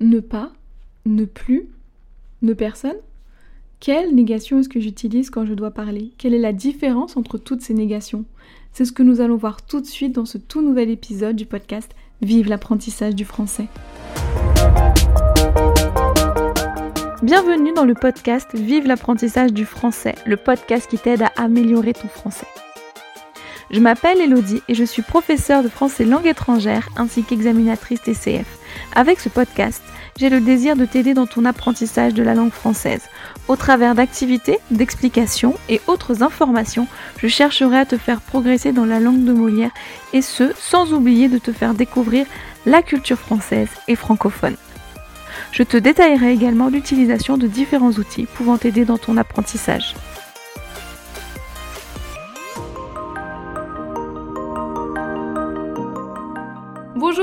Ne pas, ne plus, ne personne Quelle négation est-ce que j'utilise quand je dois parler? Quelle est la différence entre toutes ces négations? C'est ce que nous allons voir tout de suite dans ce tout nouvel épisode du podcast Vive l'apprentissage du français. Bienvenue dans le podcast Vive l'apprentissage du français, le podcast qui t'aide à améliorer ton français. Je m'appelle Elodie et je suis professeure de français langue étrangère ainsi qu'examinatrice TCF. Avec ce podcast, j'ai le désir de t'aider dans ton apprentissage de la langue française. Au travers d'activités, d'explications et autres informations, je chercherai à te faire progresser dans la langue de Molière et ce, sans oublier de te faire découvrir la culture française et francophone. Je te détaillerai également l'utilisation de différents outils pouvant t'aider dans ton apprentissage.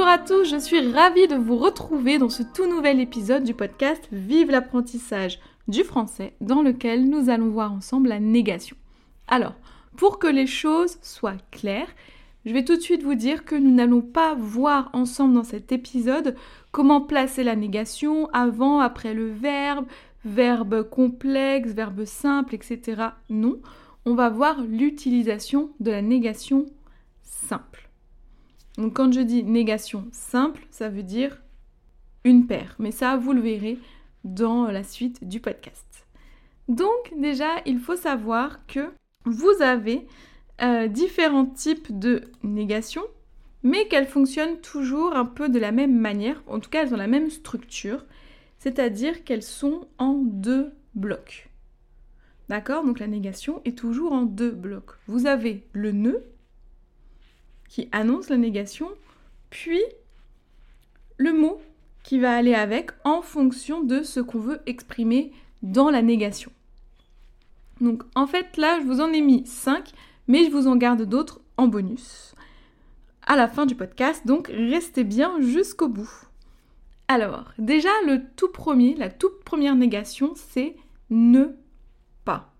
Bonjour à tous, je suis ravie de vous retrouver dans ce tout nouvel épisode du podcast Vive l'apprentissage du français dans lequel nous allons voir ensemble la négation. Alors, pour que les choses soient claires, je vais tout de suite vous dire que nous n'allons pas voir ensemble dans cet épisode comment placer la négation avant, après le verbe, verbe complexe, verbe simple, etc. Non, on va voir l'utilisation de la négation simple. Donc quand je dis négation simple, ça veut dire une paire. Mais ça, vous le verrez dans la suite du podcast. Donc déjà, il faut savoir que vous avez euh, différents types de négation, mais qu'elles fonctionnent toujours un peu de la même manière. En tout cas, elles ont la même structure, c'est-à-dire qu'elles sont en deux blocs. D'accord? Donc la négation est toujours en deux blocs. Vous avez le nœud qui annonce la négation, puis le mot qui va aller avec en fonction de ce qu'on veut exprimer dans la négation. Donc en fait là, je vous en ai mis 5, mais je vous en garde d'autres en bonus à la fin du podcast, donc restez bien jusqu'au bout. Alors, déjà le tout premier, la toute première négation, c'est ne pas.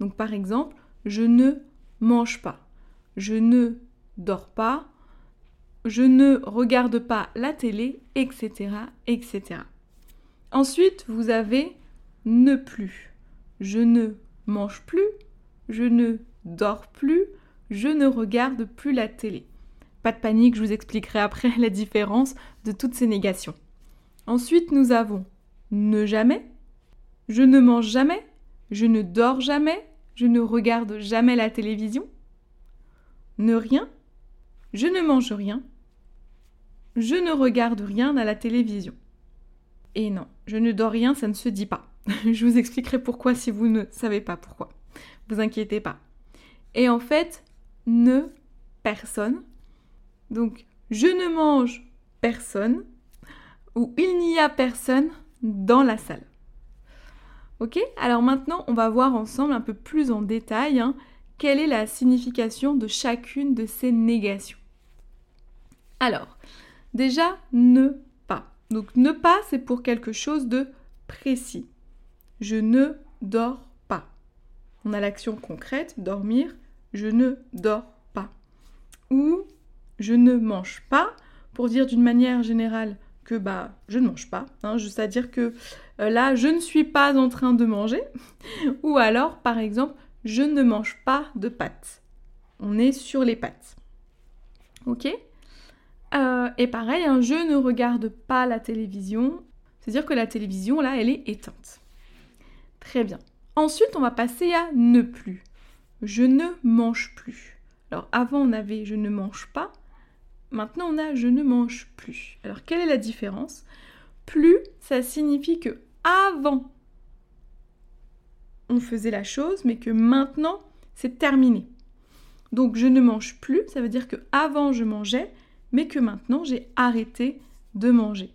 Donc par exemple, je ne mange pas. Je ne dors pas, je ne regarde pas la télé, etc., etc. Ensuite, vous avez ne plus. Je ne mange plus, je ne dors plus, je ne regarde plus la télé. Pas de panique, je vous expliquerai après la différence de toutes ces négations. Ensuite, nous avons ne jamais, je ne mange jamais, je ne dors jamais, je ne regarde jamais la télévision, ne rien, je ne mange rien. Je ne regarde rien à la télévision. Et non, je ne dors rien, ça ne se dit pas. je vous expliquerai pourquoi si vous ne savez pas pourquoi. Vous inquiétez pas. Et en fait, ne personne. Donc, je ne mange personne ou il n'y a personne dans la salle. Ok? Alors maintenant, on va voir ensemble un peu plus en détail hein, quelle est la signification de chacune de ces négations? Alors, déjà, ne pas. Donc, ne pas, c'est pour quelque chose de précis. Je ne dors pas. On a l'action concrète, dormir. Je ne dors pas. Ou je ne mange pas, pour dire d'une manière générale que bah je ne mange pas, hein, c'est-à-dire que euh, là je ne suis pas en train de manger, ou alors par exemple je ne mange pas de pâtes. On est sur les pâtes. Ok? Euh, Et pareil, un je ne regarde pas la télévision, c'est-à-dire que la télévision là elle est éteinte. Très bien. Ensuite on va passer à ne plus. Je ne mange plus. Alors avant on avait je ne mange pas, maintenant on a je ne mange plus. Alors quelle est la différence? Plus, ça signifie que avant on faisait la chose, mais que maintenant, c'est terminé. Donc je ne mange plus, ça veut dire que avant je mangeais, mais que maintenant j'ai arrêté de manger.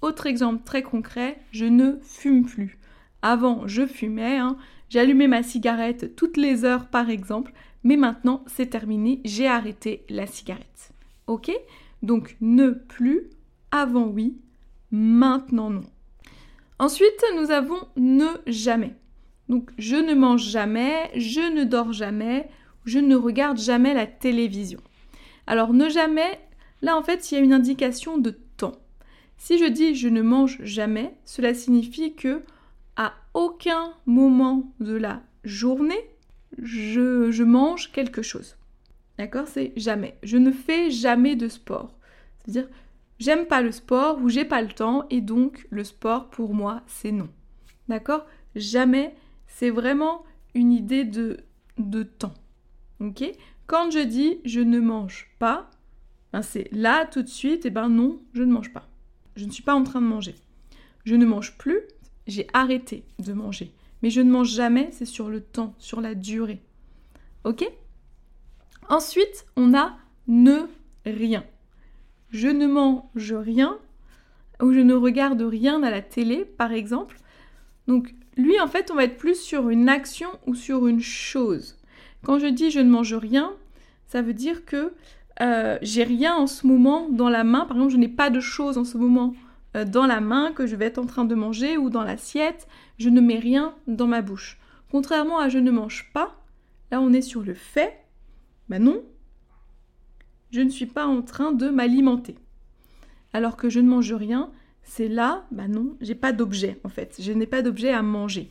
Autre exemple très concret, je ne fume plus. Avant je fumais, hein, j'allumais ma cigarette toutes les heures par exemple, mais maintenant c'est terminé, j'ai arrêté la cigarette. Ok? Donc ne plus, avant oui, maintenant non. Ensuite nous avons ne jamais. Donc je ne mange jamais, je ne dors jamais, je ne regarde jamais la télévision. Alors ne jamais, là en fait il y a une indication de temps. Si je dis je ne mange jamais, cela signifie que à aucun moment de la journée, je, mange quelque chose. D'accord? C'est jamais. Je ne fais jamais de sport. C'est-à-dire, j'aime pas le sport ou j'ai pas le temps et donc le sport pour moi, c'est non. D'accord? Jamais. C'est vraiment une idée de, de temps. Ok? Quand je dis je ne mange pas, ben c'est là tout de suite, et ben non, je ne mange pas. Je ne suis pas en train de manger. Je ne mange plus, j'ai arrêté de manger. Mais je ne mange jamais, c'est sur le temps, sur la durée. Ok? Ensuite, on a ne rien. Je ne mange rien ou je ne regarde rien à la télé, par exemple. Donc, lui, en fait, on va être plus sur une action ou sur une chose. Quand je dis je ne mange rien, ça veut dire que euh, j'ai rien en ce moment dans la main. Par exemple, je n'ai pas de choses en ce moment euh, dans la main que je vais être en train de manger ou dans l'assiette. Je ne mets rien dans ma bouche. Contrairement à je ne mange pas, là on est sur le fait. Ben non, je ne suis pas en train de m'alimenter. Alors que je ne mange rien, c'est là, ben non, j'ai pas d'objet en fait. Je n'ai pas d'objet à manger.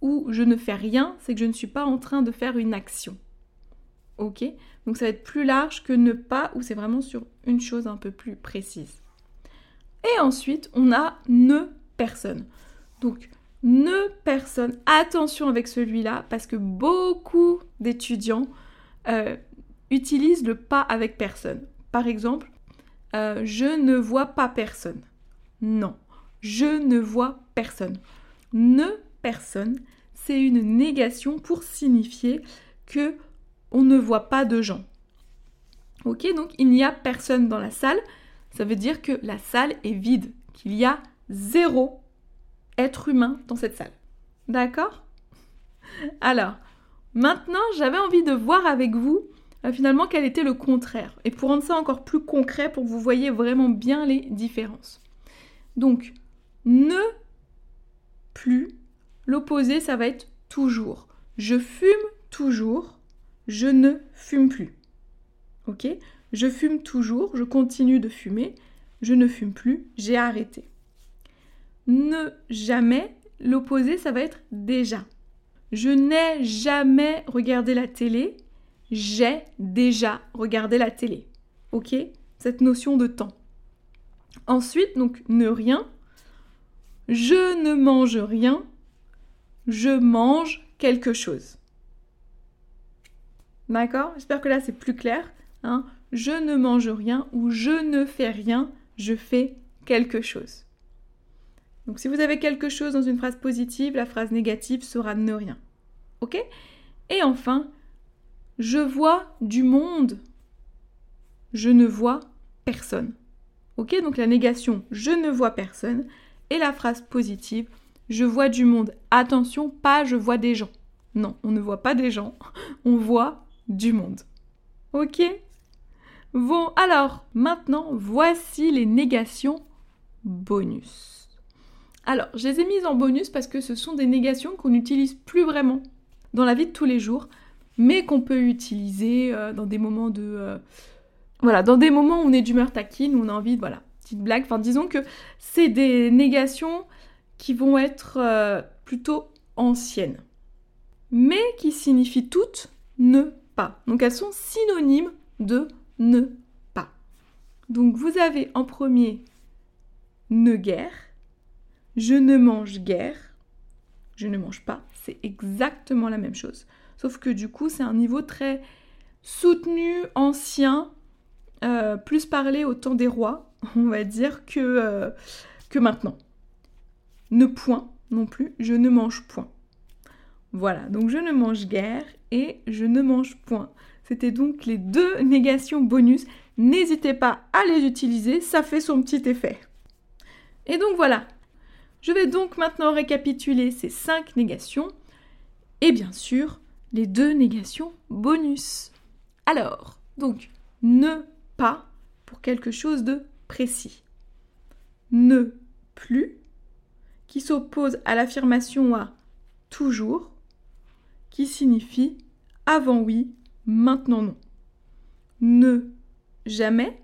Ou je ne fais rien, c'est que je ne suis pas en train de faire une action. Ok? Donc ça va être plus large que ne pas, ou c'est vraiment sur une chose un peu plus précise. Et ensuite, on a ne personne. Donc, ne personne. Attention avec celui-là, parce que beaucoup d'étudiants euh, utilisent le pas avec personne. Par exemple, euh, je ne vois pas personne. Non, je ne vois personne. Ne personne, c'est une négation pour signifier que on ne voit pas de gens. Ok, donc il n'y a personne dans la salle. Ça veut dire que la salle est vide, qu'il y a zéro être humain dans cette salle. D'accord? Alors, maintenant, j'avais envie de voir avec vous euh, finalement quel était le contraire. Et pour rendre ça encore plus concret, pour que vous voyez vraiment bien les différences. Donc, ne plus, l'opposé, ça va être toujours. Je fume toujours, je ne fume plus. Ok? Je fume toujours, je continue de fumer, je ne fume plus, j'ai arrêté. Ne jamais, l'opposé, ça va être déjà. Je n'ai jamais regardé la télé, j'ai déjà regardé la télé. Ok? Cette notion de temps. Ensuite, donc, ne rien. Je ne mange rien, je mange quelque chose. D'accord? J'espère que là c'est plus clair. Hein. je ne mange rien ou je ne fais rien, je fais quelque chose. Donc si vous avez quelque chose dans une phrase positive, la phrase négative sera ne rien. Ok? Et enfin, je vois du monde. Je ne vois personne. Ok Donc la négation, je ne vois personne. Et la phrase positive, je vois du monde. Attention, pas je vois des gens. Non, on ne voit pas des gens, on voit du monde. Ok? Bon, alors, maintenant, voici les négations bonus. Alors, je les ai mises en bonus parce que ce sont des négations qu'on n'utilise plus vraiment dans la vie de tous les jours, mais qu'on peut utiliser euh, dans des moments de... Voilà, dans des moments où on est d'humeur taquine, où on a envie de... Voilà, petite blague. Enfin, disons que c'est des négations qui vont être euh, plutôt anciennes, mais qui signifient toutes ne pas. Donc elles sont synonymes de ne pas. Donc vous avez en premier ne guère, je ne mange guère, je ne mange pas, c'est exactement la même chose. Sauf que du coup c'est un niveau très soutenu, ancien, euh, plus parlé au temps des rois, on va dire, que, euh, que maintenant. Ne point non plus, je ne mange point. Voilà, donc je ne mange guère et je ne mange point. C'était donc les deux négations bonus. N'hésitez pas à les utiliser, ça fait son petit effet. Et donc voilà. Je vais donc maintenant récapituler ces cinq négations et bien sûr les deux négations bonus. Alors, donc, ne pas pour quelque chose de précis. Ne plus qui s'oppose à l'affirmation à toujours qui signifie avant oui, maintenant non. Ne jamais,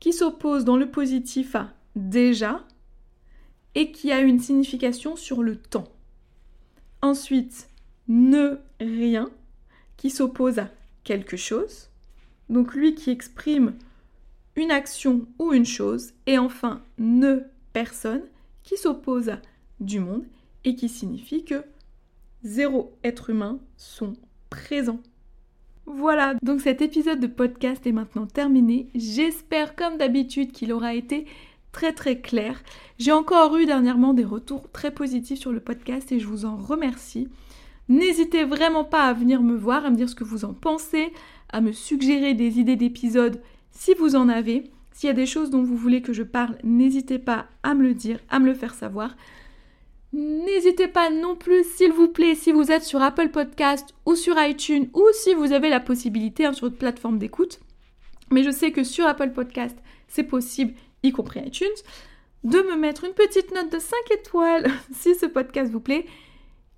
qui s'oppose dans le positif à déjà et qui a une signification sur le temps. Ensuite, ne rien qui s'oppose à quelque chose. Donc lui qui exprime une action ou une chose. Et enfin, ne personne qui s'oppose à du monde et qui signifie que zéro être humain sont présents. Voilà, donc cet épisode de podcast est maintenant terminé. J'espère comme d'habitude qu'il aura été très très clair. J'ai encore eu dernièrement des retours très positifs sur le podcast et je vous en remercie. N'hésitez vraiment pas à venir me voir, à me dire ce que vous en pensez, à me suggérer des idées d'épisodes si vous en avez. S'il y a des choses dont vous voulez que je parle, n'hésitez pas à me le dire, à me le faire savoir. N'hésitez pas non plus, s'il vous plaît, si vous êtes sur Apple Podcast ou sur iTunes ou si vous avez la possibilité hein, sur votre plateforme d'écoute. Mais je sais que sur Apple Podcast, c'est possible, y compris iTunes, de me mettre une petite note de 5 étoiles si ce podcast vous plaît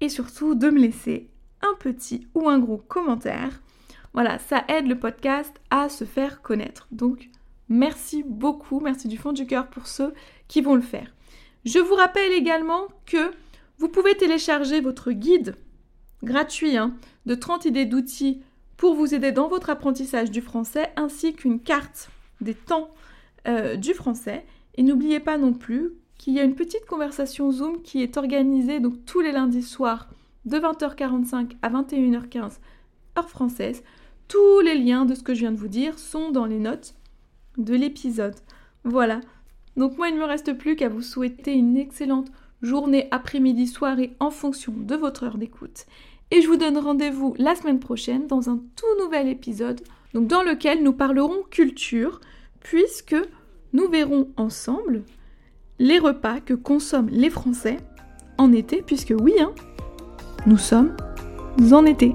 et surtout de me laisser un petit ou un gros commentaire. Voilà, ça aide le podcast à se faire connaître. Donc, merci beaucoup, merci du fond du cœur pour ceux qui vont le faire. Je vous rappelle également que vous pouvez télécharger votre guide gratuit hein, de 30 idées d'outils pour vous aider dans votre apprentissage du français, ainsi qu'une carte des temps euh, du français. Et n'oubliez pas non plus qu'il y a une petite conversation Zoom qui est organisée donc tous les lundis soirs de 20h45 à 21h15 heure française. Tous les liens de ce que je viens de vous dire sont dans les notes de l'épisode. Voilà, donc moi, il ne me reste plus qu'à vous souhaiter une excellente journée, après-midi, soirée en fonction de votre heure d'écoute. Et je vous donne rendez-vous la semaine prochaine dans un tout nouvel épisode, dans lequel nous parlerons culture, puisque nous verrons ensemble les repas que consomment les Français en été, puisque oui, hein, nous sommes en été.